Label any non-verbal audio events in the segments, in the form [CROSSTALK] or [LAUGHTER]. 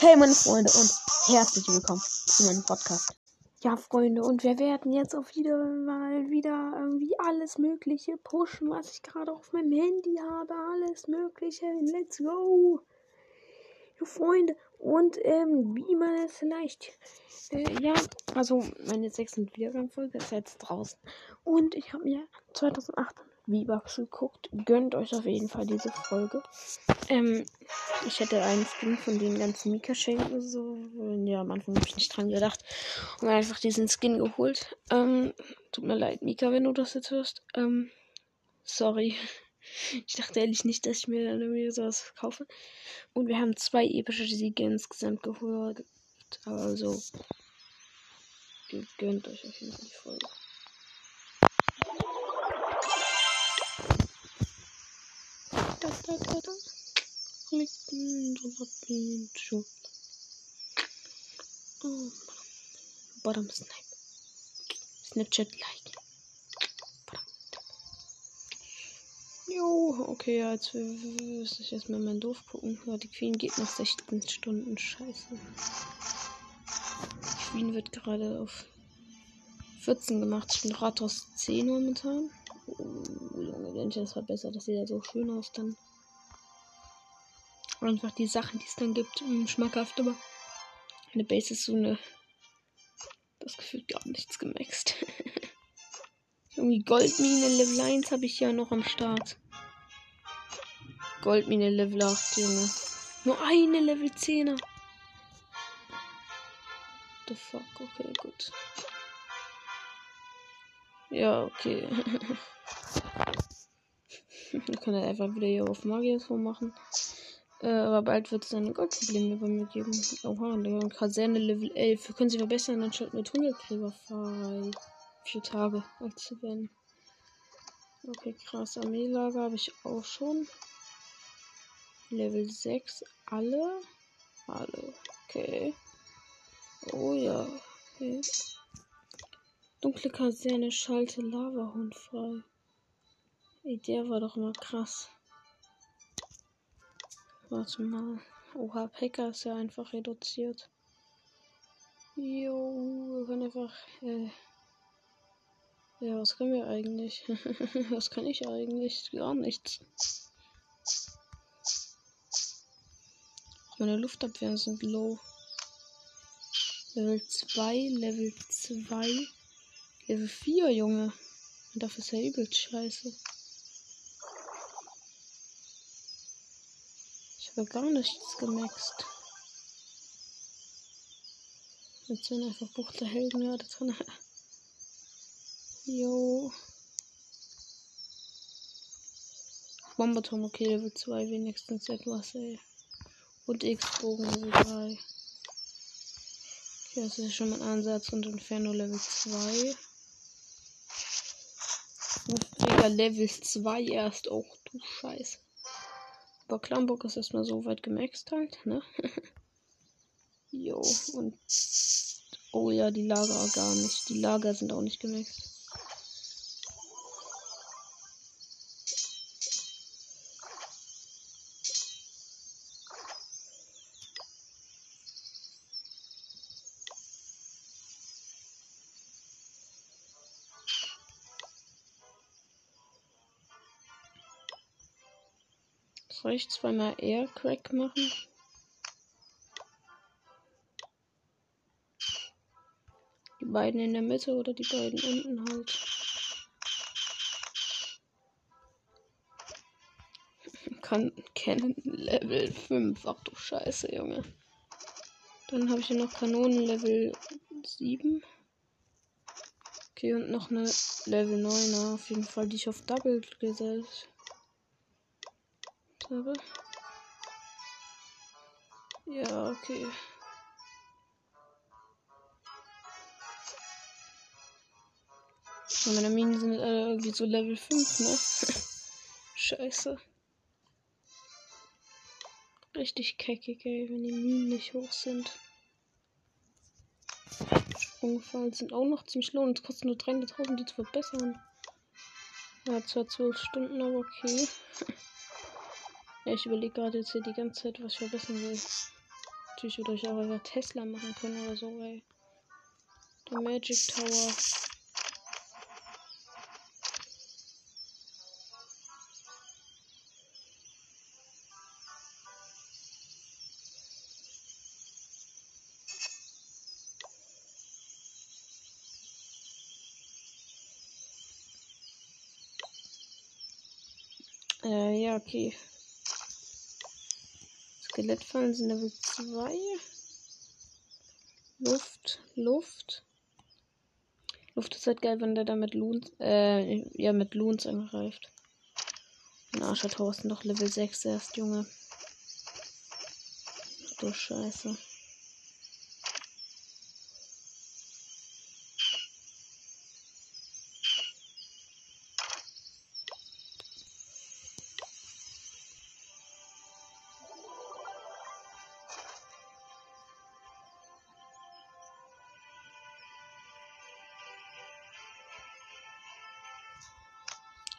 Hey meine Freunde und herzlich willkommen zu meinem Podcast. Ja Freunde und wir werden jetzt auch wieder mal wieder irgendwie alles mögliche pushen, was ich gerade auf meinem Handy habe. Alles mögliche. Let's go. Jo Freunde und ähm, wie man es vielleicht äh, ja, also meine 6. Wiedergang-Folge ist jetzt draußen und ich habe mir 2008 V-Bucks geguckt. Gönnt euch auf jeden Fall diese Folge. Ähm, ich hätte einen Skin von den ganzen Mika schenken. So. Ja, am Anfang habe ich nicht dran gedacht. Und einfach diesen Skin geholt. Ähm, tut mir leid, Mika, wenn du das jetzt hörst. Ähm, sorry. [LAUGHS] Ich dachte ehrlich nicht, dass ich mir dann irgendwie sowas kaufe. Und wir haben zwei epische Siege insgesamt geholt. Also, gönnt euch auf jeden Fall die Folge. Da, da, da, da. Oh, bottom snipe. Snapchat like. Jo, okay, ja, jetzt muss ich erstmal mein Dorf gucken. Ja, die Queen geht nach 16 Stunden. Scheiße. Die Queen wird gerade auf 14 gemacht. Ich bin Rathaus 10 momentan. Oh, Junge, wenn ich das verbessere, das sieht ja so schön aus dann. Und einfach die Sachen, die es dann gibt, mh, schmackhaft, aber eine Base ist so eine. Das Gefühl gar nichts gemaxt. [LAUGHS] Irgendwie Goldmine Level 1 habe ich ja noch am Start. Goldmine Level 8, Junge. Nur eine Level 10er. The fuck, okay, gut. Ja, okay. [LAUGHS] Ich kann halt einfach wieder hier auf Magier machen. Äh, aber bald wird es dann Goldprobleme bei mir geben. Oha, der Kaserne Level 11. Wir können sie verbessern, dann schalten wir Tunnelgräber frei. Vier Tage zu werden. Okay, krass. Armeelager habe ich auch schon. Level 6. Alle? Alle. Okay. Oh ja. Okay. Dunkle Kaserne schalte Lavahund frei. Der war doch mal krass. Warte mal. Oha, Packer ist ja einfach reduziert. Jo, wir können einfach. Äh ja, was können wir eigentlich? [LAUGHS] was kann ich eigentlich? Gar nichts. Meine Luftabwehren sind low. Level 2, Level 2, Level 4, Junge. Und dafür ist ja übel scheiße. Habe gar nichts gemaxt. Jetzt sind einfach Buch der Helden ja da drin. [LAUGHS] Jo. Bomberturm, okay, Level 2 wenigstens etwas, ey. Und X-Bogen Level 3. Okay, das ist schon mal ein Ansatz und Inferno Level 2. Luftjäger Level 2 erst. Oh, du Scheiße. Aber Klamburg ist erstmal so weit gemaxt halt, ne? [LAUGHS] jo, und. Oh ja, die Lager gar nicht. Die Lager sind auch nicht gemaxt. Ich zweimal Crack machen? Die beiden in der Mitte oder die beiden unten halt. Kann kennen Level 5. Ach du Scheiße, Junge. Dann habe ich hier noch Kanonen Level 7. Okay, und noch eine Level 9er. Auf jeden Fall, die ich auf Double gesetzt habe. Ja, okay. Ja, meine Minen sind äh, irgendwie so Level 5, ne? [LAUGHS] Scheiße. Richtig keckig, ey, wenn die Minen nicht hoch sind. Sprungfallen sind auch noch ziemlich low und es kostet nur 300.000, die zu verbessern. Ja, zwar 12 Stunden, aber okay. [LAUGHS] Ja, ich überlege gerade jetzt hier die ganze Zeit, was ich verbessern will. Natürlich würde ich auch über Tesla machen können oder so, ey. Der Magic Tower. Äh, ja, okay. Skelettfallen sind Level 2. Luft, Luft. Luft ist halt geil, wenn der da mit Loons, äh, ja, mit Loons angreift. Ein Arscher Thorsten doch Level 6 erst, Junge. Du Scheiße.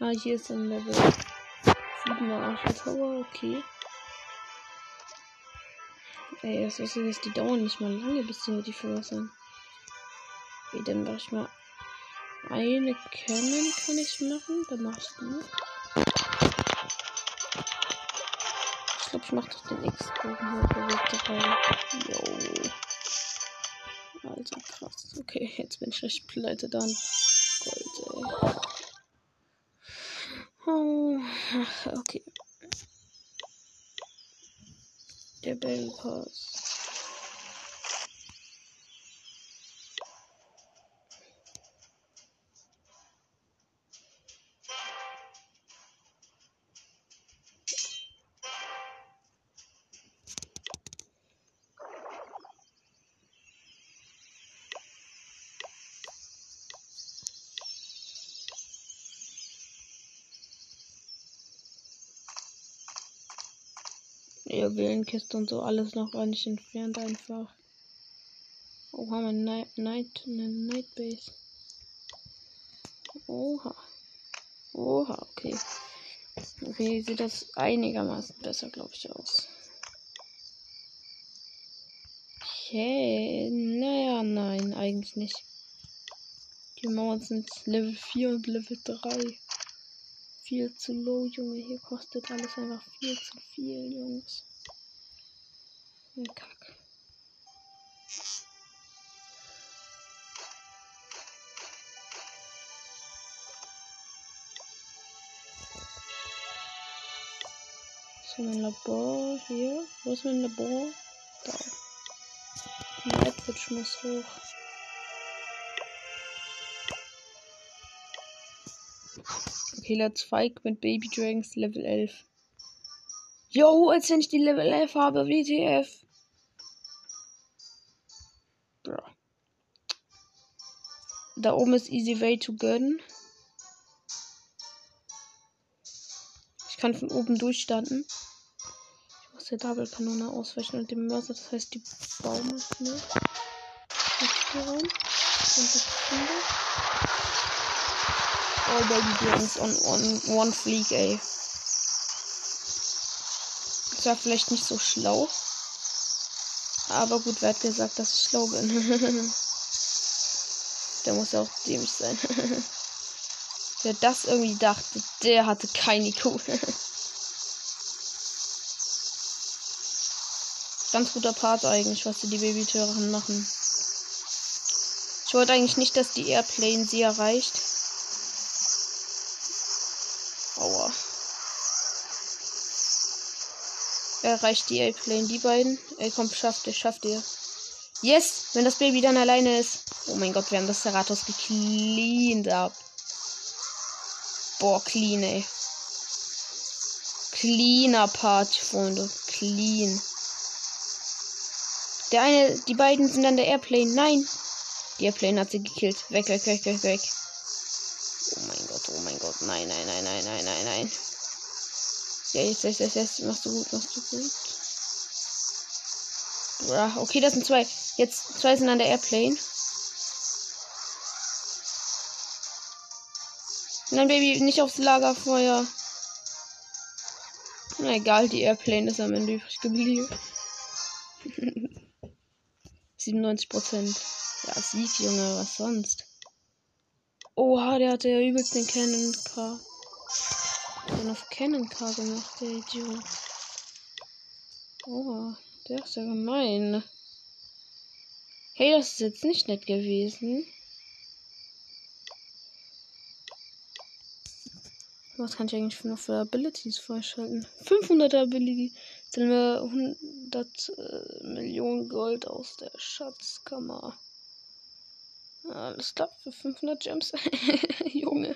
Ah, hier ist ein Level 7er Archer Tower, okay. Ey, das ist jetzt, die dauern nicht mal lange, bis die die verwässern. Okay, dann mach ich mal eine Cannon kann ich machen. Dann mach ich die. Ich glaube, ich mach doch den X-Bogen hier bewegt rein. Jo. Also krass. Okay, jetzt bin ich recht pleite dann. Gold, ey. Oh, [SIGHS] okay. Der Pass. Juwelenkiste und so alles noch gar nicht entfernt einfach. Oh, haben wir Night, Night, eine Night Base. Oha. Oha, okay. Okay, sieht das einigermaßen besser, glaube ich, aus. Okay, naja, nein, eigentlich nicht. Die Mauern sind Level 4 und Level 3 viel zu low, Junge. Hier kostet alles einfach viel zu viel, Jungs. Ja, Kack. So, mein Labor hier. Wo ist mein Labor? Da. Nightwitch muss hoch. Okay, let's fight mit Baby Dragons Level 11. Yo, als wenn ich die Level 11 habe, WTF. Da oben ist Easy Way to gönnen. Ich kann von oben durchstanden. Ich muss der Double-Kanone ausweichen und dem Mörser, das heißt die Baummaschine. Rein. Und das Oh, Baby Dragons on, on one fleek, ey. Das war vielleicht nicht so schlau. Aber gut, wer hat gesagt, dass ich schlau bin? [LAUGHS] der muss ja auch dämlich sein. [LAUGHS] wer das irgendwie dachte, der hatte keine IQ. [LAUGHS] Ganz guter Part eigentlich, was die Babytüren machen. Ich wollte eigentlich nicht, dass die Airplane sie erreicht. Aua. Er erreicht die A-Plane, die beiden. Ey, komm, schafft ihr, schafft ihr. Yes! Wenn das Baby dann alleine ist. Oh mein Gott, wir haben das Seratos gecleaned ab. Boah, clean, ey. Cleaner Part, Freunde. Clean. Der eine, die beiden sind an der Airplane. Nein! Die Airplane hat sie gekillt. Weg, weg, weg, weg, weg. Oh mein Gott, oh mein Gott. Nein, nein, nein, nein, nein, nein, nein. Ja, jetzt, jetzt, jetzt, jetzt. Machst du gut, machst du gut. Okay, das sind zwei. Jetzt, zwei sind an der Airplane. Nein, Baby, nicht aufs Lagerfeuer. Na egal, die Airplane ist am Ende übrig geblieben. [LAUGHS] 97 Prozent. Ja, Sieg, Junge, was sonst? Oha, der hat ja übelst den Cannon K. Den auf Cannon K gemacht, der Idiot. Oha, der ist ja gemein. Hey, das ist jetzt nicht nett gewesen. Was kann ich eigentlich noch für Abilities freischalten? 500 Ability. Jetzt haben wir 100 äh, Millionen Gold aus der Schatzkammer. Alles klar, für 500 Gems. [LAUGHS] Junge.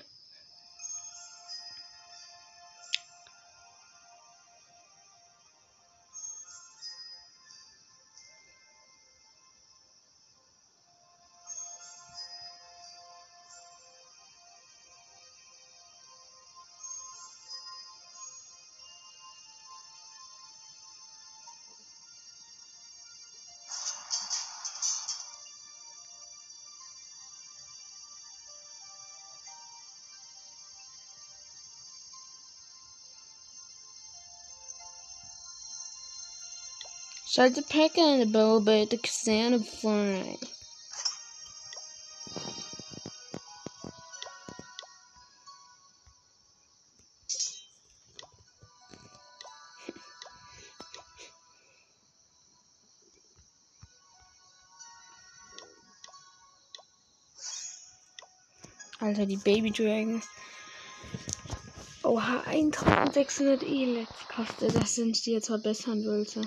Schalte Packer in the bowl bei der Xana frei. Alter, die Baby Dragon. Oha, 1600 Elix kostet das, wenn ich die jetzt verbessern wollte.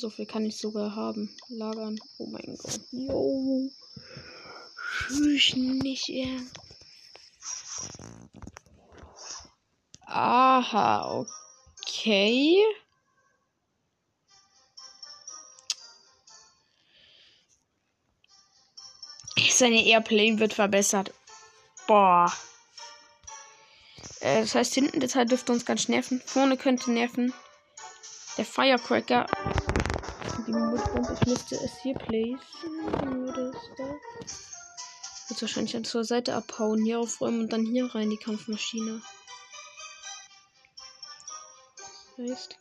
So viel kann ich sogar haben. Lagern. Oh mein Gott. Jo. Tschüss nicht, ja. Aha, okay. Seine Airplane wird verbessert. Boah. Äh, das heißt, hinten der Teil dürfte uns ganz nerven. Vorne könnte nerven. Der Firecracker Ich müsste es hier placen. Würde es. Jetzt wahrscheinlich dann zur Seite abhauen, hier aufräumen und dann hier rein die Kampfmaschine. Heißt.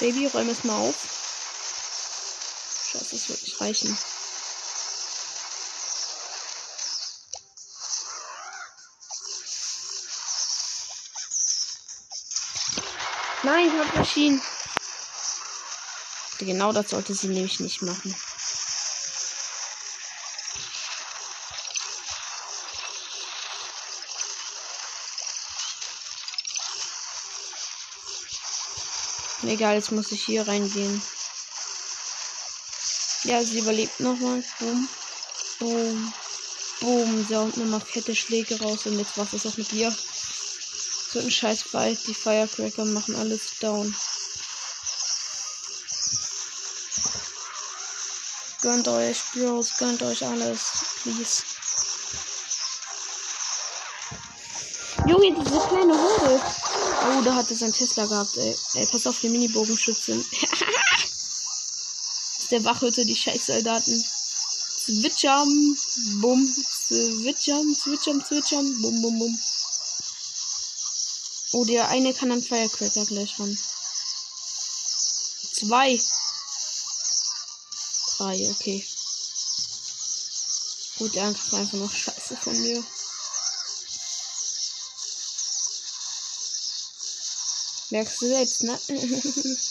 Baby, räume es mal auf. Scheiße, das wird nicht reichen. Nein, Kampfmaschinen. Genau das sollte sie nämlich nicht machen. Egal, jetzt muss ich hier reingehen. Ja, sie überlebt nochmal. Boom. Boom. Boom. Sie haut nochmal fette Schläge raus und jetzt was ist auch mit ihr. So ein scheiß Fight. Die Firecracker machen alles down. Gönnt euch, Bros, gönnt euch alles. Please. Junge, diese kleine Hunde. Oh, da hat es ein Tesla gehabt, ey. Ey, pass auf die Mini-Bogenschützen. [LAUGHS] der Wachhütte, die Scheißsoldaten. Zwitschern, bumm, zwitschern, zwitschern, zwitschern, bum, bum, bum. Oh, der eine kann dann Firecracker gleich ran. Zwei. Drei, okay. Gut, der Angriff einfach noch scheiße von mir. Merkst du selbst, ne? [LAUGHS]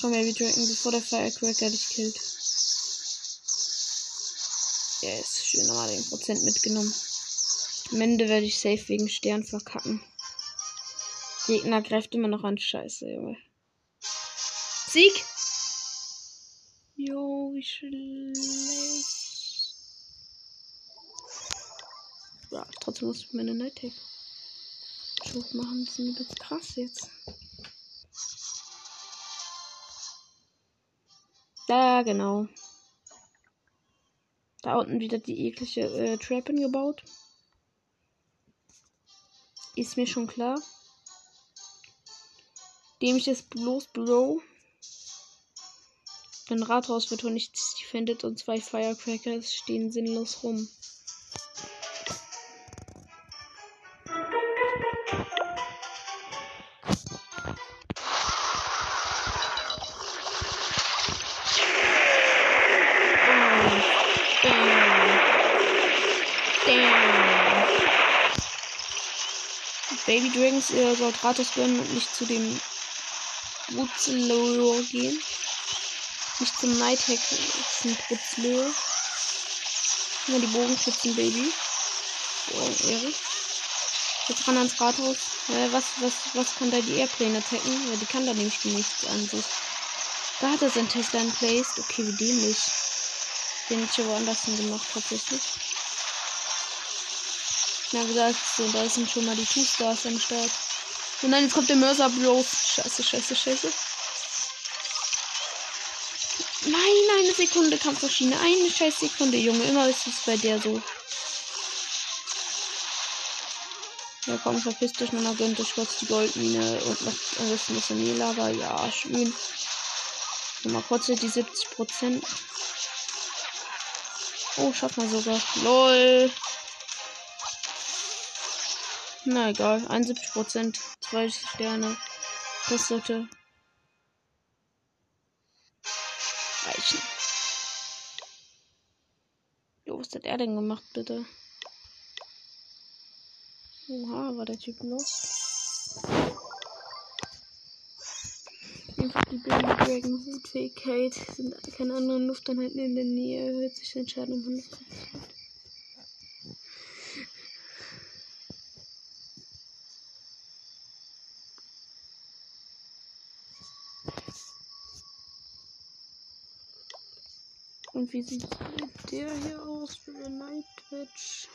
Komm, Baby Dragon, bevor der Firecracker dich killt. Yes, schön nochmal den Prozent mitgenommen. Am Ende werde ich safe wegen Stern verkacken. Gegner greift immer noch an Scheiße, Junge. Sieg! Jo, wie schlecht. Ja, trotzdem muss ich meine Night Tape Schub machen. Das ist ein bisschen krass jetzt. Ja, genau. Da unten wieder die eklige äh, Trap gebaut. Ist mir schon klar. Dem ich es bloß Bro. Wenn Rathaus wird und nichts defended und zwei Firecrackers stehen sinnlos rum. Baby Dragons, ihr sollt Ratos gönnen und nicht zu dem Wutzlor gehen. Nicht zum Nighthack, zum Wutzlor. Nur die Bogenschützen, Baby. Oh, Ehre. Jetzt ran ans Rathaus. Äh, was, was, was kann da die Airplane attacken? Ja, die kann da nämlich nichts an sich. Da hat er sein Tesla in place. Okay, wie dämlich. Den ich woanders gemacht, tatsächlich. Wie gesagt, so, da sind schon mal die Two Stars am Start. Und dann jetzt kommt der Mörser bloß. Scheiße, scheiße, scheiße. Nein, eine Sekunde Kampfmaschine. Eine scheiß Sekunde, Junge. Immer ist es bei der so. Ja, komm, verpiss dich nur noch, gönnt euch kurz die Goldmine und noch ein bisschen das Mehlager. Ja, schön. Mal kurz die 70 Prozent. Oh, schaff mal sogar. LOL. Na egal, 71 Prozent, zwei Sterne. Das sollte reichen. Jo, was hat er denn gemacht, bitte? Oha, war der Typ los? Einfach die Baby Dragon Hutfähigkeit sind keine anderen Lufteinheiten in der Nähe, erhöht sich den Schaden um 100%. Und wie sieht der hier aus für den Night Twitch?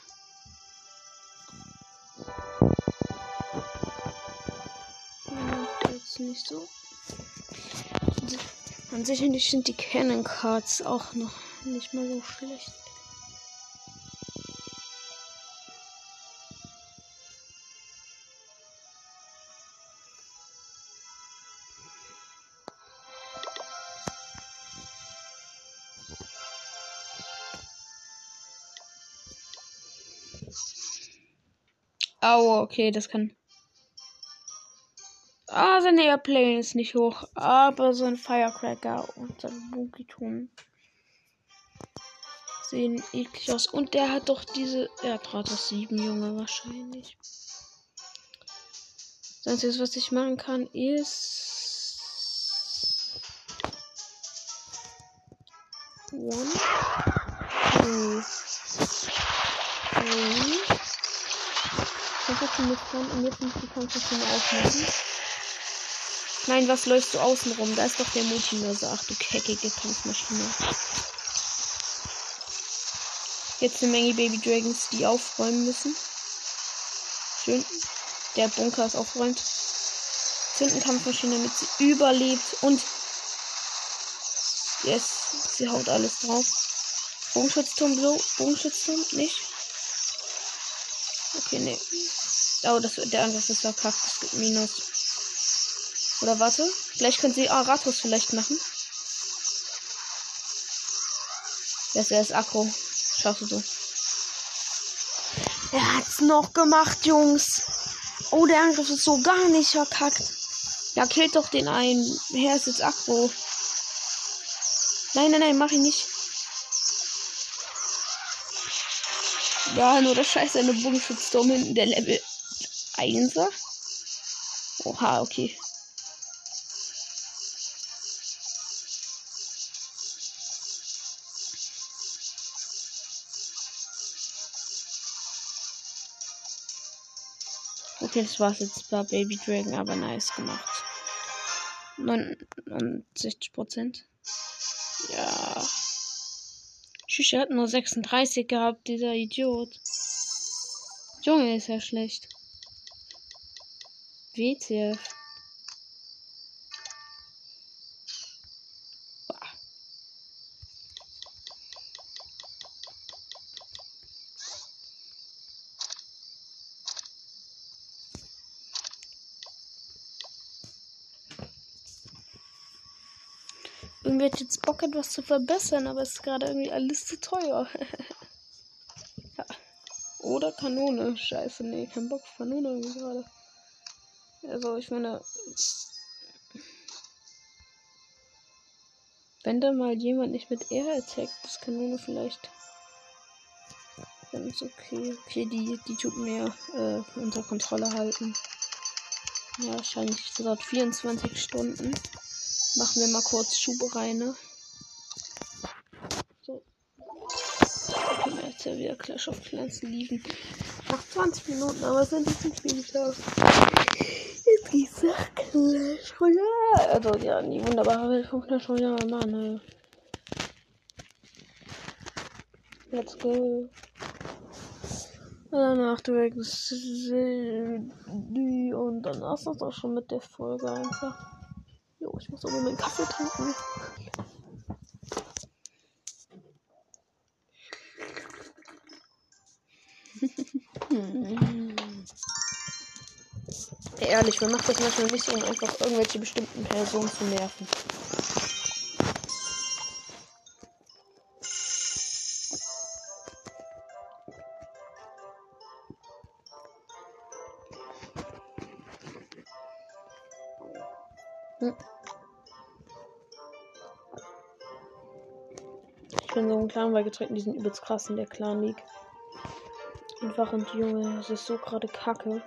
Jetzt nicht so. An sich sind die Canon Cards auch noch nicht mal so schlecht. Okay, das kann. Ah, sein Airplane ist nicht hoch, aber sein Firecracker und sein Boogie-Ton sehen eklig aus. Und der hat doch diese. Er hat Ratos 7, Junge, wahrscheinlich. Das Einzige, was ich machen kann, ist. One. Two. Three. Kampfmaschine kann und jetzt muss die Kampfmaschine aufmachen. Nein, was läufst du außen rum? Da ist doch der Multimörser. Ach du keckige Kampfmaschine. Jetzt eine Menge Baby Dragons, die aufräumen müssen. Schön. Der Bunker ist aufgeräumt. Zünden Kampfmaschine, damit sie überlebt. Und yes, sie haut alles drauf. Bogenschutzturm, Bogenschutzturm, nicht? Okay, nee. Oh, das, der Angriff ist verkackt. Das gibt Minus. Oder warte. Vielleicht können sie Aratos vielleicht machen. Das ist Akro. Schaffst du. Er hat's noch gemacht, Jungs. Oh, der Angriff ist so gar nicht verkackt. Ja, killt doch den einen. Herr ist jetzt Akro. Nein, nein, nein, mach ihn nicht. Ja, nur das scheiße eine Bogenschutzturm hinten, der Level 1er. Oha, okay. Okay, das war's jetzt bei Baby Dragon, aber nice gemacht. 69 Prozent. Ja. Tschüss, er hat nur 36 gehabt, dieser Idiot. Junge, ist ja schlecht. WTF. Irgendwie hat jetzt Bock, etwas zu verbessern, aber es ist gerade irgendwie alles zu teuer. [LAUGHS] ja. Oder Kanone. Scheiße, nee, kein Bock Kanone irgendwie gerade. Also, ich meine. Wenn da mal jemand nicht mit Air attackt, das Kanone vielleicht. Dann ist okay. Okay, die, die tut mir äh, unter Kontrolle halten. Ja, wahrscheinlich seit 24 Stunden. Machen wir mal kurz Schube rein, ne? So. Wir jetzt ja wieder Clash of Clans liegen. Nach 20 Minuten, aber sind die zum Nach Clash Royale. Also, ja, die wunderbare Welt von Clash Royale, Mann, ey. Let's go. Danach direkt die und danach ist das auch schon mit der Folge einfach. Jo, ich muss aber meinen Kaffee trinken. Ehrlich, man macht das manchmal nicht, um einfach irgendwelche bestimmten Personen zu nerven. Hm. Ich bin so ein Clan beigetreten, die sind übelst krass in der Clan League. Einfach und Junge, es ist so gerade kacke.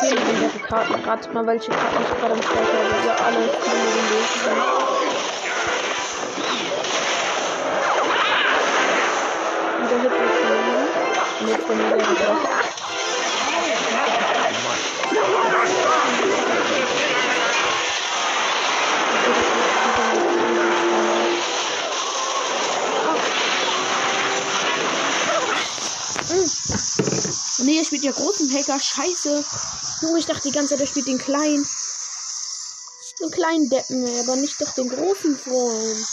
10 sind Karten. Ratet mal, welche Karten ich gerade am Start habe. Ja, alle. Und der Hit ist von Mit von mir der Nee, er spielt ja großen Hacker. Scheiße. Junge, ich dachte die ganze Zeit, er spielt den kleinen. Den kleinen Deppen, aber nicht doch den großen Freund.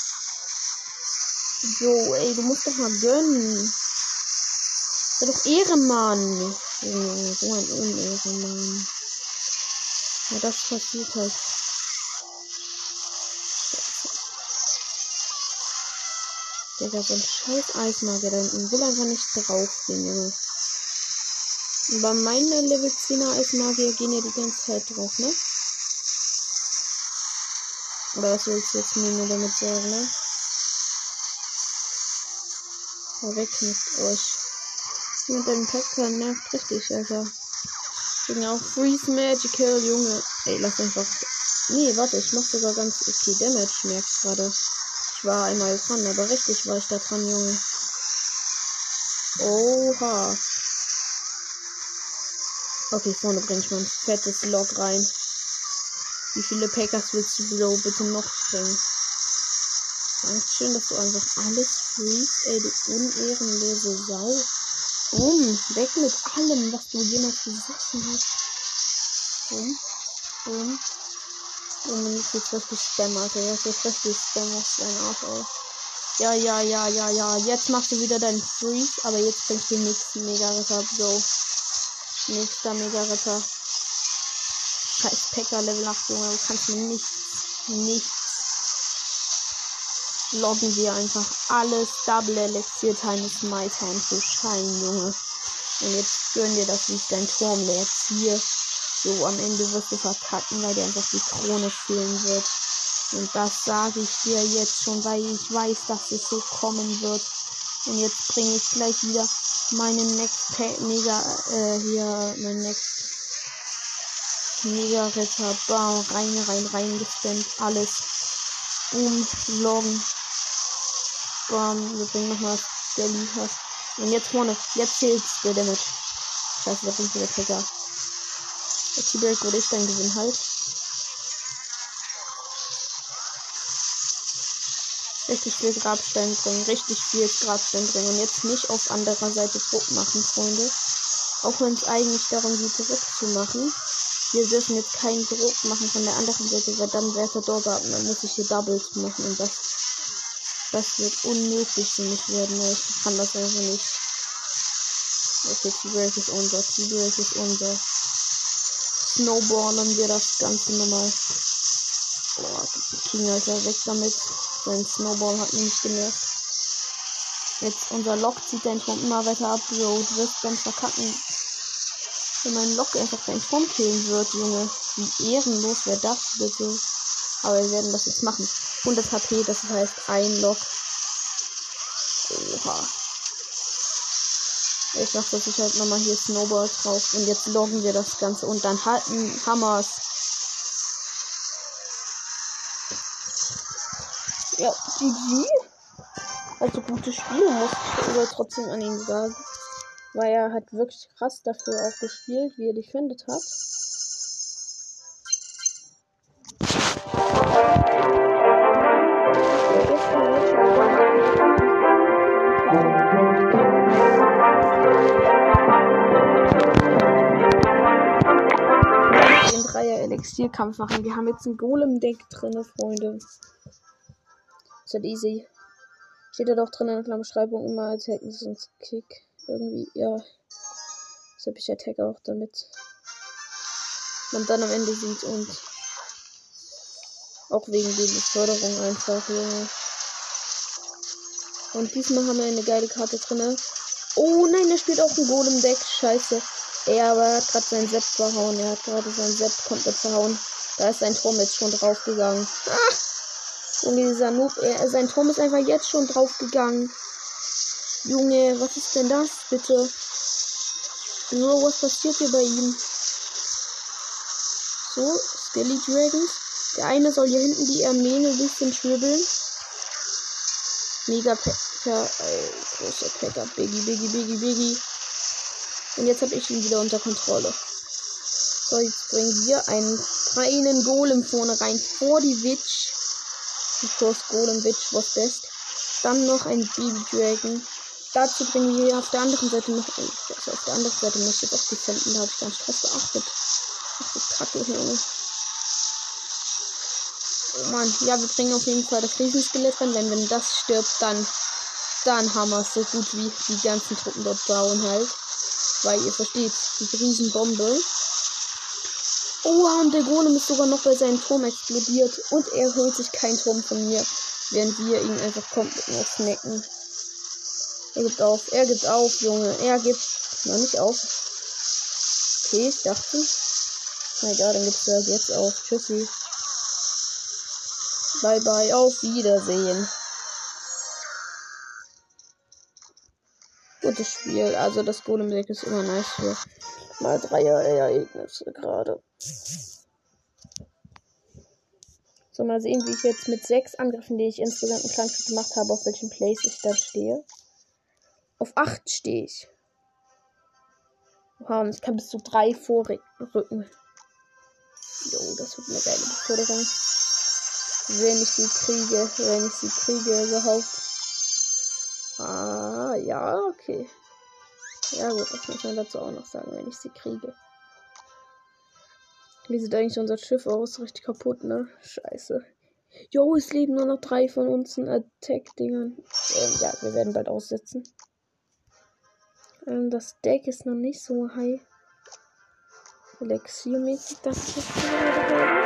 Jo, ey, du musst doch mal gönnen. Sei doch Ehrenmann. Junge, so ein Unehrenmann. Ja, das passiert halt. Digga, so ein scheiß Eismagier da hinten will einfach nicht draufgehen, Junge. Bei meinen Level 10er Eismagier gehen ja die ganze Zeit drauf, ne? Oder was willst du jetzt mir nur damit sagen, ne? Ja, weg mit euch. Mit deinem Packer nervt richtig, Alter. Genau, Freeze Magical, Junge. Ey, lass einfach. Nee, warte, ich mach sogar ganz okay Damage, merkst gerade. Ich war einmal dran, aber richtig war ich da dran, Junge. Oha. Okay, vorne bringe ich mein fettes Log rein. Wie viele Packers willst du Bro bitte noch bringen? Dankeschön, dass du einfach alles freest, ey, du unehrenlose Sau. Um, weg mit allem, was du jemals besessen hast. Um, um. Um, jetzt ist richtig Spam, Alter. Jetzt ist richtig Spam aus deinem Arsch aus. Ja, ja, ja, ja, ja. Jetzt machst du wieder deinen Freeze, aber jetzt bringst du nichts mega ab, so. Nächster Mega-Ritter. Scheiß Packer Level 8, Junge. Du kannst mir nichts, nichts. Loggen wir einfach alles. Double Elixier Times My Time to Shine, Junge. Und jetzt gönn dir das, ich dein Turm leer ziehe. So, am Ende wirst du verkacken, weil dir einfach die Krone fehlen wird. Und das sage ich dir jetzt schon, weil ich weiß, dass es so kommen wird. Und jetzt bringe ich gleich wieder meinen Next Mega, äh, hier, mein Next Mega Retter, bam, rein, rein, rein gestemmt, alles umloggen. Bam, wir bringen nochmal der Liefers. Und jetzt vorne, jetzt zählt der Damage. Scheiße, da bringt wieder Packer. Der T-Break würde ich dann gewinnen halt. Richtig viel Grabstein bringen, richtig viel Grabstein bringen und jetzt nicht auf anderer Seite Druck machen, Freunde. Auch wenn es eigentlich darum geht, zurückzumachen. Wir dürfen jetzt keinen Druck machen von der anderen Seite, weil dann wäre der und dann muss ich hier Doubles machen und das, das wird unmöglich für mich werden. Ich kann das einfach nicht. Okay, T-Break ist unser, T-Break ist unser. Snowballen wir das Ganze nochmal. Boah, King, Alter, weg damit. Sein Snowball hat mich genervt. Jetzt unser Lock zieht dein Turm immer weiter ab. Bro, du wirst dann verkacken. Wenn mein Lock einfach dein Turm killen wird, Junge. Wie ehrenlos wäre das bitte. Aber wir werden das jetzt machen. 100 HP, das heißt ein Lock. Oha. Ich dachte, dass ich halt nochmal hier Snowball drauf. Und jetzt loggen wir das Ganze. Und dann halten Hammers. Ja, GG. Also gutes Spiel, muss ich aber trotzdem an ihn sagen. Weil er hat wirklich krass dafür auch gespielt, wie er defendet hat. Den Dreier Elixierkampf machen. Wir haben jetzt ein Golem-Deck drin, Freunde. Ist halt easy. Steht da doch drin in der Beschreibung immer als Hacken sonst Kick. Irgendwie, ja. Deshalb ich Attack auch damit. Man dann am Ende sieht und auch wegen der Förderung einfach, Junge. Und diesmal haben wir eine geile Karte drin. Oh nein, der spielt auch ein Golem-Deck. Scheiße. Er aber hat gerade sein Sepp verhauen. Er hat gerade sein Sepp komplett verhauen. Da ist sein Turm jetzt schon draufgegangen. Ah! Und dieser Noob, er, sein Turm ist einfach jetzt schon draufgegangen. Junge, was ist denn das, bitte? Bro, was passiert hier bei ihm? So, Skelly Dragons. Der eine soll hier hinten die Armee ein bisschen schwibbeln. Mega Packer, ey, großer Packer. Biggie, Biggie, Biggie, Biggie. Und jetzt habe ich ihn wieder unter Kontrolle. So, jetzt bringen wir einen reinen Golem vorne rein vor die Witch. Die First Golem Witch was best. Dann noch ein Baby Dragon. Dazu bringen wir auf der anderen Seite noch. Oh, also auf der anderen Seite muss ich auch defenden. Da habe ich ganz krass beachtet. Ach du Kacke, Junge. Oh Mann, ja, wir bringen auf jeden Fall das Riesenskelett rein. Wenn, wenn das stirbt, dann, dann haben wir es so gut wie die ganzen Truppen dort bauen halt. Weil ihr versteht, die Riesenbombe. Oha, und der Golem ist sogar noch bei seinem Turm explodiert. Und er holt sich keinen Turm von mir. Während wir ihn einfach komplett nur snacken. Er gibt auf. Er gibt auf, Junge. Er gibt noch nicht auf. Okay, ich dachte. Na egal, dann gibt's das jetzt auf. Tschüssi. Bye bye. Auf Wiedersehen. Gutes Spiel. Also das Golem-Deck ist immer nice für mal Dreier Ereignisse gerade. So, mal sehen, wie ich jetzt mit sechs Angriffen, die ich insgesamt im Clankrieg gemacht habe, auf welchem Place ich da stehe. Auf acht stehe ich. Oha, und ich kann bis zu drei vorrücken. Jo, das wird eine geile Beförderung. Wenn ich die kriege, wenn ich sie kriege überhaupt. Ah, ja, okay. Ja gut, das muss man dazu auch noch sagen, wenn ich sie kriege. Wie sieht eigentlich unser Schiff aus? Richtig kaputt, ne? Scheiße. Jo, es leben nur noch drei von uns Attack-Dingern. Ähm, ja, wir werden bald aussetzen. Ähm, das Deck ist noch nicht so high. Elixiermäßig, das ist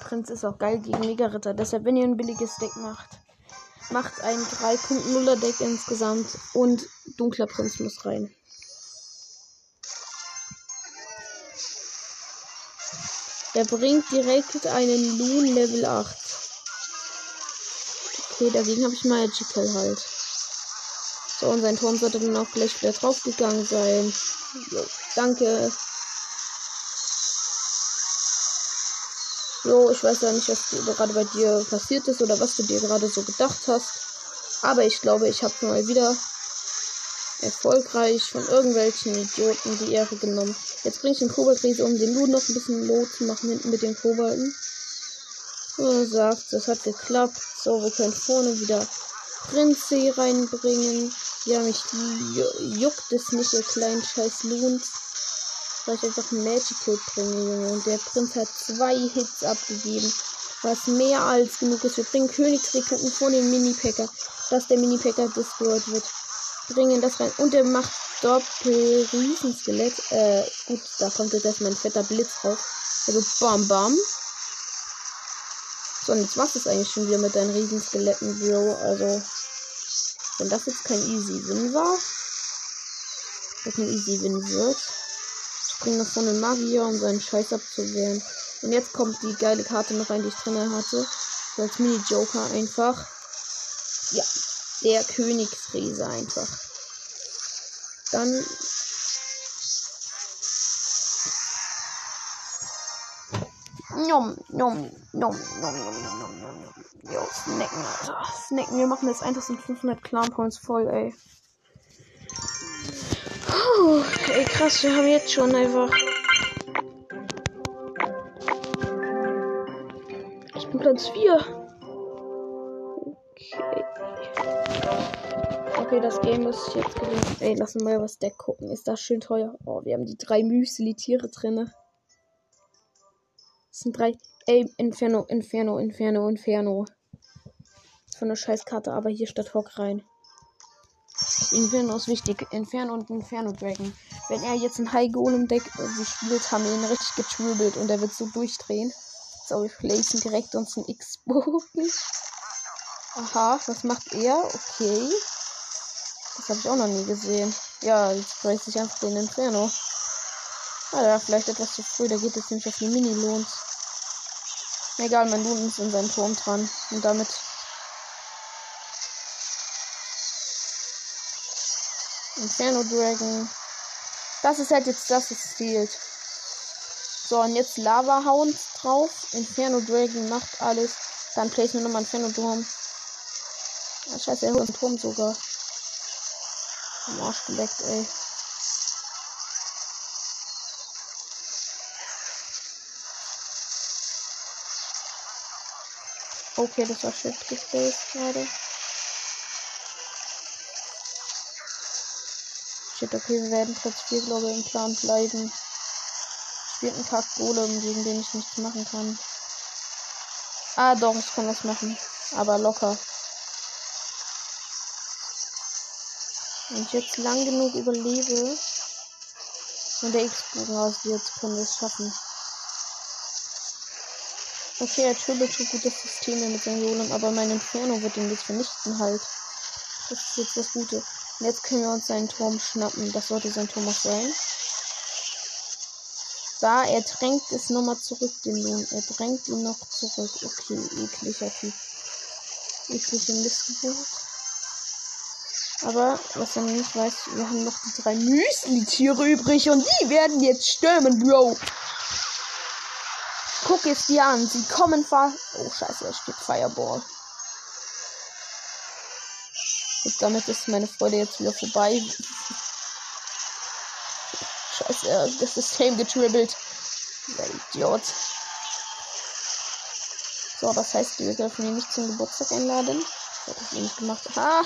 Dunkelprinz ist auch geil gegen Mega-Ritter. Deshalb, wenn ihr ein billiges Deck macht, macht ein 3.0er Deck insgesamt und dunkler Prinz muss rein. Der bringt direkt einen Loon Level 8. Okay, dagegen habe ich Magical halt. So, und sein Turm sollte dann auch gleich wieder draufgegangen sein. Jo, danke. Jo, ich weiß ja nicht, was gerade bei dir passiert ist oder was du dir gerade so gedacht hast. Aber ich glaube, ich habe mal wieder erfolgreich von irgendwelchen Idioten die Ehre genommen. Jetzt bringe ich den Koboldriese, um den Loot noch ein bisschen low zu machen hinten mit den Kobolden. So, sagt, das hat geklappt. So, wir können vorne wieder Prinze reinbringen. Ja, mich juckt es nicht, ihr kleinen scheiß Loons weil ich einfach Magical bringe, Junge. Und der Prinz hat zwei Hits abgegeben. Was mehr als genug ist. Wir bringen Königsrekruten vor den Mini-Packer. Dass der Mini-Packer destroyed wird. Bringen das rein. Und er macht Doppel-Riesenskelett. Äh, gut, da kommt jetzt erstmal ein fetter Blitz raus. Also bam bam. So, und jetzt macht es eigentlich schon wieder mit deinen Riesenskeletten, Bro. Also, wenn das jetzt kein Easy Win war, das ein Easy Win wird bringe von den Magier, um seinen Scheiß abzuwehren. Und jetzt kommt die geile Karte noch rein, die ich drin hatte. Als Mini-Joker einfach. Ja, der Königsriese einfach. Dann. Nom, nom, nom, nom, nom, nom, nom, nom. Jo, snacken, Alter. Snacken, wir machen jetzt 1500 Clan Points voll, ey. Puh, ey, krass, wir haben jetzt schon einfach. Ich bin Platz 4. Okay. Okay, das Game ist jetzt gewinnen. Ey, lass mal was Deck gucken. Ist das schön teuer? Oh, wir haben die drei Müsli-Tiere drin. Das sind drei. Ey, Inferno, Inferno, Inferno, Inferno. Von der Scheißkarte, aber hier statt Hock rein. Inferno ist wichtig. Inferno und Inferno Dragon. Wenn er jetzt ein High Golem Deck irgendwie spielt, haben wir ihn richtig getrübelt und er wird so durchdrehen. So, wir placen direkt uns einen X-Bogen. Aha, was macht er? Okay. Das habe ich auch noch nie gesehen. Ja, jetzt place ich einfach den Inferno. Ah ja, vielleicht etwas zu früh. Der geht jetzt nämlich auf die Mini-Lohns. Egal, mein Lohn ist in seinem Turm dran. Und damit Inferno Dragon. Das ist halt jetzt das, was fehlt. So, und jetzt Lava Hound drauf. Inferno Dragon macht alles. Dann placen wir nochmal Inferno Turm. Ah, scheiße, er holt einen Turm sogar. Am Arsch geleckt, ey. Okay, das war shit gestellt gerade. Shit, okay, wir werden Platz 4, glaube ich, im Plan bleiben. Spielt ein Kack Golem, gegen den ich nichts machen kann. Ah, doch, ich kann das machen. Aber locker. Wenn ich jetzt lang genug überlebe und der X-Bogen raus wird, können wir es schaffen. Okay, er turbelt so gute Systeme mit seinem Golem, aber mein Inferno wird ihn jetzt vernichten halt. Das ist jetzt das Gute. Und jetzt können wir uns seinen Turm schnappen. Das sollte sein Turm auch sein. Da, er drängt es nochmal zurück, den Lohn. Er drängt ihn noch zurück. Okay, ekliger Typ. Eklige Missgeburt. Aber, was er nicht weiß, wir haben noch die drei Müsli-Tiere übrig und die werden jetzt stürmen, Bro. Guck es dir an. Sie kommen fahr. Oh, scheiße, er spielt Fireball. Gut, damit ist meine Freude jetzt wieder vorbei. Scheiße, das System getribbelt. Der Idiot. So, das heißt, wir dürfen ihn nicht zum Geburtstag einladen. hätte ich nicht gemacht. Ah!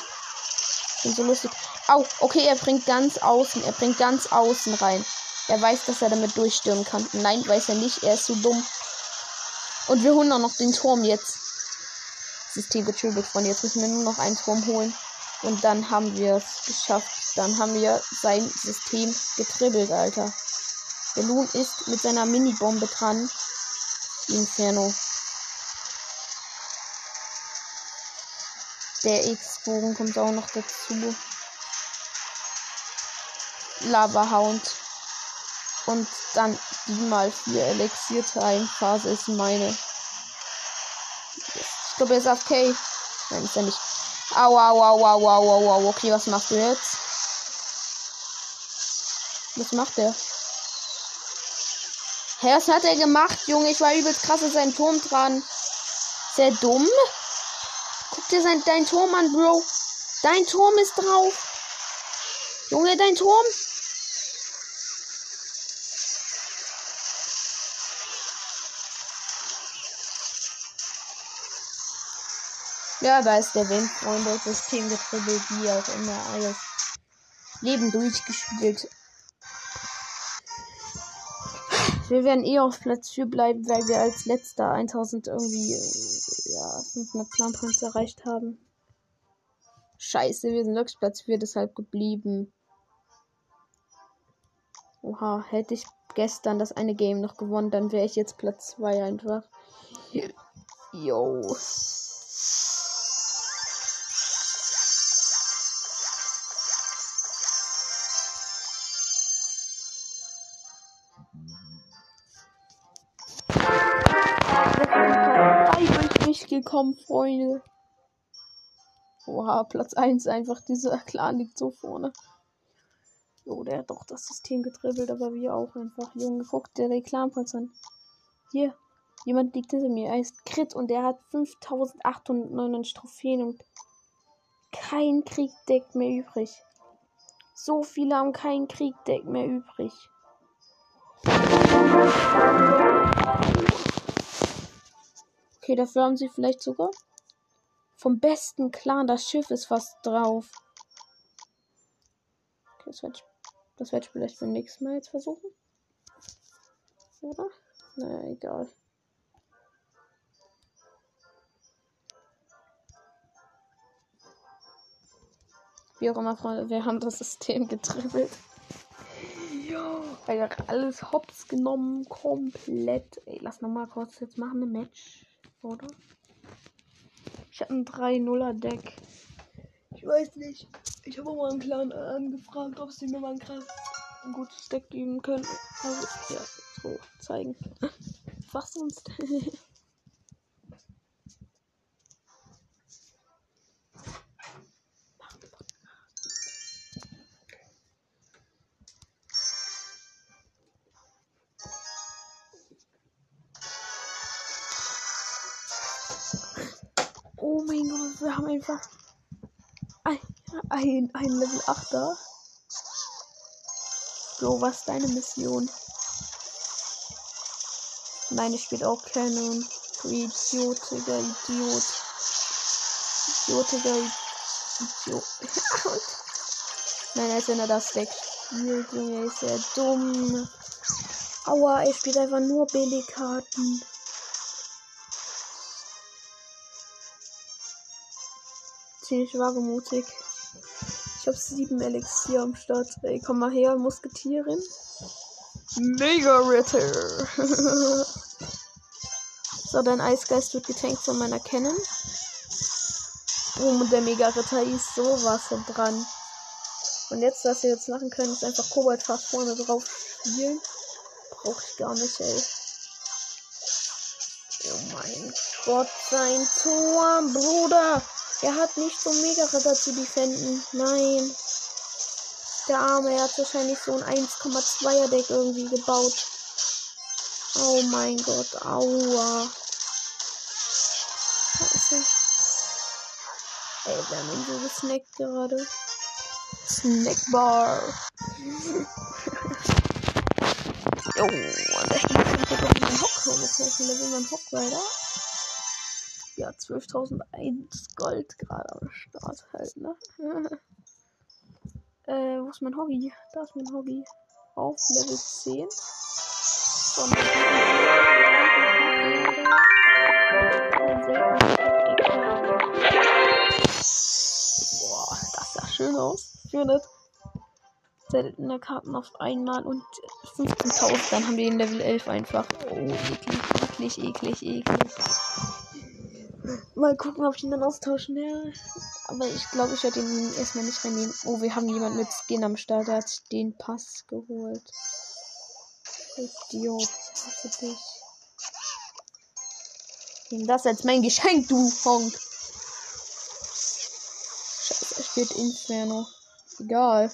Bin so lustig. Au, okay, er bringt ganz außen. Er bringt ganz außen rein. Er weiß, dass er damit durchstürmen kann. Nein, weiß er nicht. Er ist so dumm. Und wir holen auch noch den Turm jetzt. System getribbelt von. Jetzt müssen wir nur noch einen Turm holen. Und dann haben wir es geschafft. Dann haben wir sein System getribbelt, Alter. Der Loon ist mit seiner Mini-Bombe dran. Inferno. Der X-Bogen kommt auch noch dazu. Lava Hound. Und dann die mal 4 Elixier Time Phase ist meine. Ich glaube, er ist AFK. Nein, ist er nicht. Au, au, au, au, au, au, au. Okay, was machst du jetzt? Was macht der? Hä, was hat er gemacht, Junge? Ich war übelst krass in seinem Turm dran. Sehr dumm. Guck dir sein, dein Turm an, Bro. Dein Turm ist drauf. Junge, dein Turm. Ja, da ist der Wind, Freunde. System getribbelt, wie auch immer. Alles Leben durchgespielt. Wir werden eh auf Platz 4 bleiben, weil wir als letzter 1000 irgendwie, ja, 500 Clan-Points erreicht haben. Scheiße, wir sind wirklich Platz 4 deshalb geblieben. Oha, hätte ich gestern das eine Game noch gewonnen, dann wäre ich jetzt Platz 2 einfach. Yo. Durchgekommen, Freunde. Oha, Platz 1 einfach. Dieser [LAUGHS] Clan liegt so vorne. Jo, der hat doch das System getribbelt, aber wir auch einfach. Junge, guck der Reklamplatz an. Hier, jemand liegt hinter mir. Er ist Crit und der hat 5899 Trophäen und kein Kriegdeck mehr übrig. So viele haben kein Kriegdeck mehr übrig. Okay, dafür haben sie vielleicht sogar vom besten Clan. Das Schiff ist fast drauf. Okay, das werde ich, das werd ich vielleicht beim nächsten Mal jetzt versuchen. Oder? Naja, egal. Wie auch immer, Freunde, wir haben das System getribbelt. Ja, einfach alles hops genommen, komplett. Ey, lass nochmal kurz jetzt machen, ein Match oder? Ich habe ein 3-0er Deck. Ich weiß nicht. Ich habe mal einen Clan angefragt, ob sie mir mal ein krass gutes Deck geben können. Also, ja, so zeigen. [LAUGHS] Was sonst? [LAUGHS] wir haben einfach ein, ein, ein Level 8er. So, was ist deine Mission? Meine spielt auch Canon. Du idiotiger Idiot. Idiotiger Idiot. [LAUGHS] Nein, als wenn er das wegspielt, Junge, ist er dumm. Aua, er spielt einfach nur Billigkarten. Ziemlich wagemutig. Ich habe sieben Elixier am Start. Ey, komm mal her, Musketierin. Mega Ritter. [LAUGHS] so, dein Eisgeist wird getankt von meiner Cannon. Oh, und der Mega Ritter ist sowas von dran. Und jetzt, was wir jetzt machen können, ist einfach Kobalt fast vorne drauf spielen. Brauche ich gar nicht, ey. Oh mein Gott, sein Turm, Bruder. Er hat nicht so mega Ritter zu defenden. Nein. Der Arme, er hat wahrscheinlich so ein 1,2er Deck irgendwie gebaut. Oh mein Gott, aua. Scheiße. Ey, wir haben ihn so gesnackt gerade. Snackbar. jo, und da steht schon wieder mein Hock. Level mein Hock weiter. Ja, 12.001 Gold gerade am Start halt, ne? [LAUGHS] äh, wo ist mein Hobby? Da ist mein Hobby. Auf Level 10. So, Boah, das sah schön aus. 400 seltene Karten auf einmal und 15.000. Dann haben wir den Level 11 einfach. Oh, eklig, eklig, eklig, eklig. Mal gucken, ob ich ihn dann austauschen werde. Aber ich glaube, ich werde ihn erstmal nicht reinnehmen. Oh, wir haben jemanden mit Skin am Start. Der hat den Pass geholt. Idiot. Hasse dich. Nimm das als mein Geschenk, du Honk. Scheiße, er steht Inferno. Egal.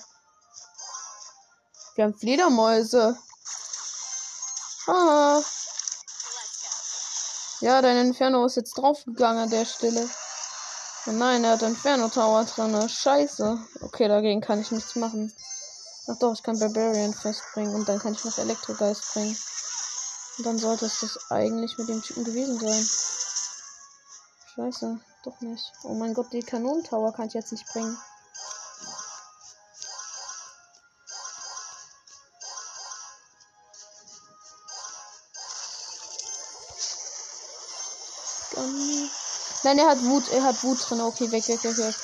Wir haben Fledermäuse. Ah. Ja, dein Inferno ist jetzt draufgegangen an der Stelle. Oh nein, er hat Inferno Tower drin. Scheiße. Okay, dagegen kann ich nichts machen. Ach doch, ich kann Barbarian festbringen und dann kann ich noch Elektrogeist bringen. Und dann sollte es das eigentlich mit dem Typen gewesen sein. Scheiße, doch nicht. Oh mein Gott, die Kanonentower kann ich jetzt nicht bringen. Nein, er hat Wut, er hat Wut drin. Okay, weg, weg, weg, weg.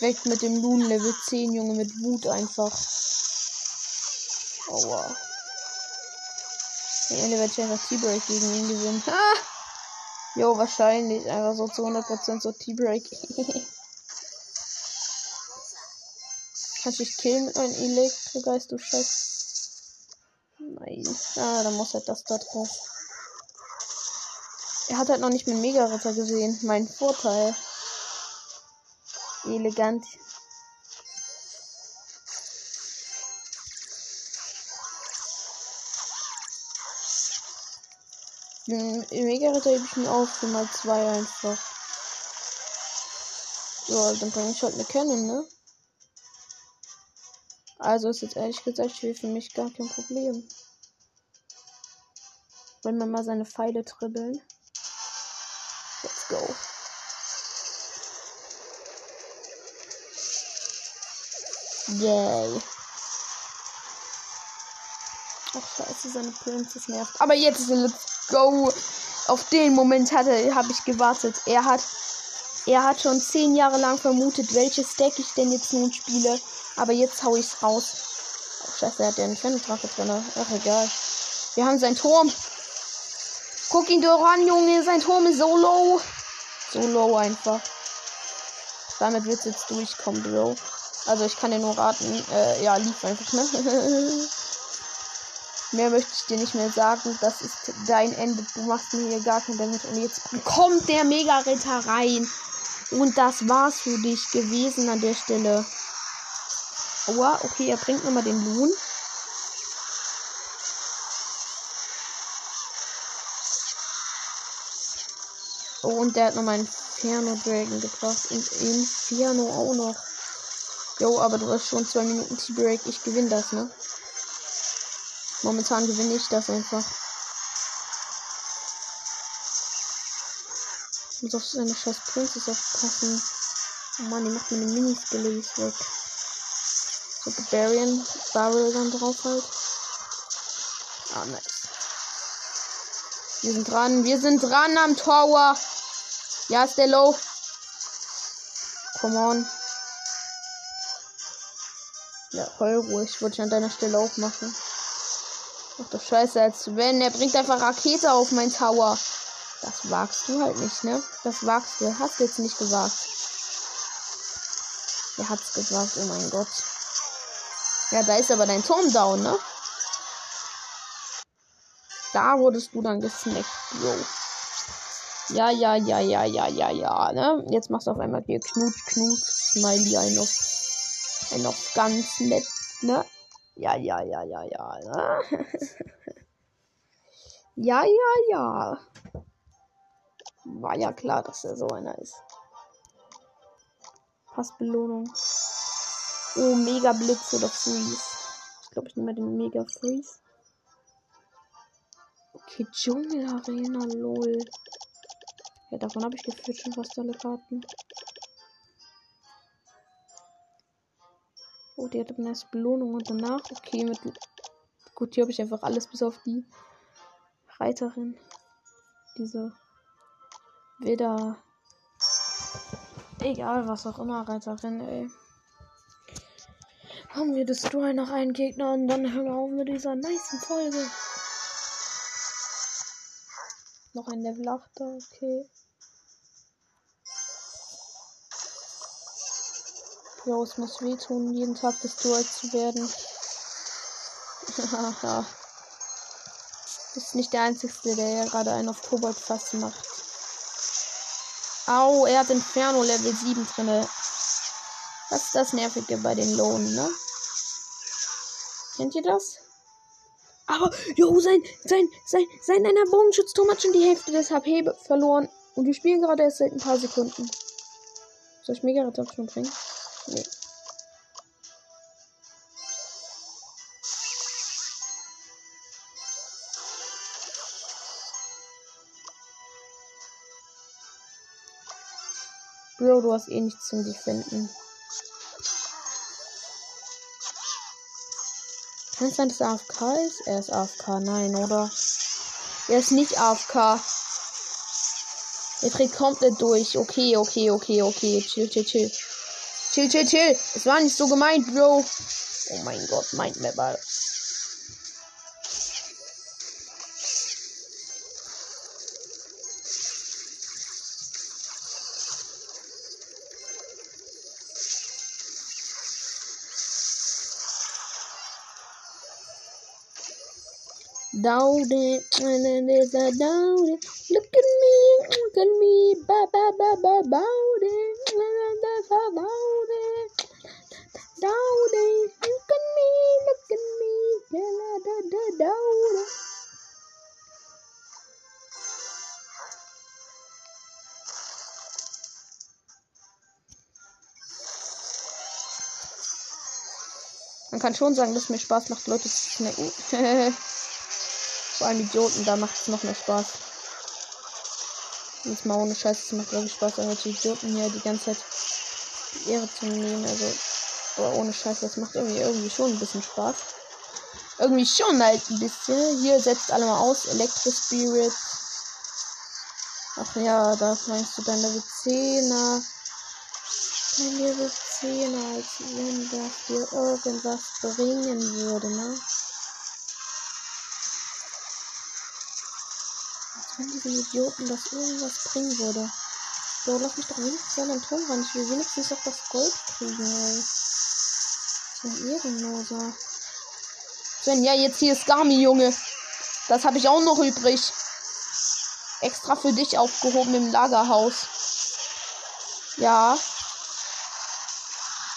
Weg mit dem Loon Level 10, Junge, mit Wut einfach. Aua. Der Ende wird einfach T-Break gegen ihn gewinnen. Ah! Jo, wahrscheinlich. Einfach so zu 100% so T-Break. [LAUGHS] Kannst dich killen mit einem Elektrogeist, du Scheiß? Ah, dann muss halt das da drauf. Er hat halt noch nicht mit Mega-Ritter gesehen. Mein Vorteil. Elegant. Mega-Ritter hebe ich mir auf für mal zwei einfach. So, dann bringe ich halt eine Cannon, ne? Also ist jetzt ehrlich gesagt für mich gar kein Problem. Wollen wir mal seine Pfeile dribbeln? Let's go. Yay. Ach scheiße, seine Princess nervt. Aber jetzt ist Let's Go. Auf den Moment hatte, habe ich gewartet. Er hat, er hat schon zehn Jahre lang vermutet, welches Deck ich denn jetzt nun spiele. Aber jetzt hau ich's raus. Ach scheiße, er hat ja einen Fendrache drin. Ach egal. Wir haben sein Turm. Guck ihn doch an, Junge. Sein Turm ist so low. So low einfach. Damit wird es jetzt durchkommen, Bro. Also ich kann dir nur raten. Äh, ja, lief einfach, ne? [LAUGHS] mehr möchte ich dir nicht mehr sagen. Das ist dein Ende. Du machst mir hier gar kein Damage. Und jetzt kommt der Mega-Ritter rein. Und das war's für dich gewesen an der Stelle. Aua, okay, er bringt nochmal den Loon. Oh, und der hat nochmal einen Inferno Dragon gebracht. Und Inferno auch noch. Jo, aber du hast schon zwei Minuten T-Break. Ich gewinne das, ne? Momentan gewinne ich das einfach. Ich muss auf seine scheiß Princess aufpassen. Oh Mann, die macht meine Miniskelets weg. So, Barbarian Barrel dann drauf halt. Ah, nice. Wir sind dran, wir sind dran am Tower. Ja, ist der low. Come on. Ja, voll ruhig. Wollte ich an deiner Stelle auch machen. Ach du Scheiße, als wenn. Er bringt einfach Rakete auf mein Tower. Das wagst du halt nicht, ne? Das wagst du. Hast du jetzt nicht gewagt. Er hat's gewagt, oh mein Gott. Ja, da ist aber dein Turm down, ne? Da wurdest du dann gesnackt, Bro. Ja, ja, ja, ja, ja, ja, ja, ne? Jetzt machst du auf einmal hier Knut, Knut, Smiley ein noch. Ein noch ganz nett, ne? Ja, ja, ja, ja, ja, ne? [LAUGHS] ja, ja, ja. War ja klar, dass er so einer ist. Passbelohnung. Oh, Mega Blitz oder Freeze. Ich glaube, ich nehme den Mega Freeze. Okay, Dschungel-Arena, lol. Ja, davon habe ich gefühlt schon fast alle Karten. Oh, die hat eine nice Belohnung und danach, okay, mit. Gut, hier habe ich einfach alles bis auf die Reiterin. Diese. Wieder. Egal, was auch immer, Reiterin, ey. Haben wir das Duell noch einen Gegner und dann hören wir auf mit dieser nice Folge. Noch ein Level 8, okay. Ja, es muss wehtun, jeden Tag das Duell zu werden. Haha. ist nicht der Einzige, der ja gerade einen auf Kobold fast macht. Au, er hat Inferno Level 7 drinne. Was ist das Nervige bei den Lohnen, ne? Kennt ihr das? Aber, jo, sein, sein, sein, sein einer Bogenschutzturm hat schon die Hälfte des HP verloren. Und wir spielen gerade erst seit ein paar Sekunden. Soll ich mega Rettungsschwung bringen? Nee. Bro, du hast eh nichts zum Defenden. Kann es sein, dass er AFK ist? Er ist AFK, nein, oder? Er ist nicht AFK. Er dreht komplett durch. Okay, okay, okay, okay. Chill, chill, chill. Chill, chill, chill. Es war nicht so gemeint, Bro. Oh mein Gott, mir Ball. Dowdy, and there's a dowdy. Look at me, look at me, ba ba ba ba bowdy, there's a dowdy. Man kann schon sagen, dass es mir Spaß macht, Leute zu snacken. [LAUGHS] Vor allem Idioten, da macht es noch mehr Spaß. Jetzt mal ohne Scheiß, es macht wirklich Spaß, irgendwelche Idioten hier die ganze Zeit die Ehre zu nehmen. Also, aber ohne Scheiß, das macht irgendwie, irgendwie schon ein bisschen Spaß. Irgendwie schon halt ein bisschen. Hier setzt alle mal aus. Electro Spirit. Ach ja, da meinst du dein Level 10er. Dein Level 10er, als wenn das dir irgendwas bringen würde, ne? wenn diesen Idioten das irgendwas bringen würde. So, lass mich doch wenigstens an den Turm ran. Ich will wenigstens auch das Gold kriegen, ey. So ein Ehrenloser. Sven, ja, jetzt hier ist Gami, Junge. Das habe ich auch noch übrig. Extra für dich aufgehoben im Lagerhaus. Ja.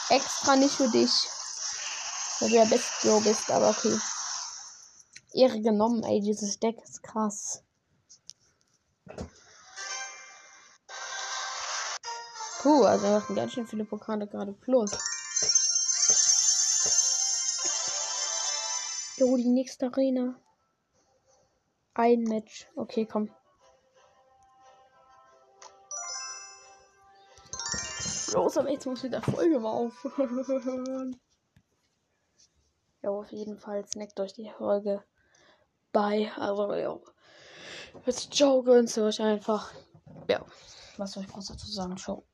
Extra nicht für dich. Weil du ja Best Bro bist, aber okay. Ehre genommen, ey, dieses Deck ist krass. Puh, also wir machen ganz schön viele Pokale gerade plus. Jo, die nächste Arena. Ein Match. Okay, komm. Los, aber jetzt muss wieder Folge mal aufhören. ja, auf jeden Fall snackt euch die Folge bei. Also, ja. Jetzt ciao, gönnt euch einfach. Ja, was soll ich groß dazu sagen? Ciao.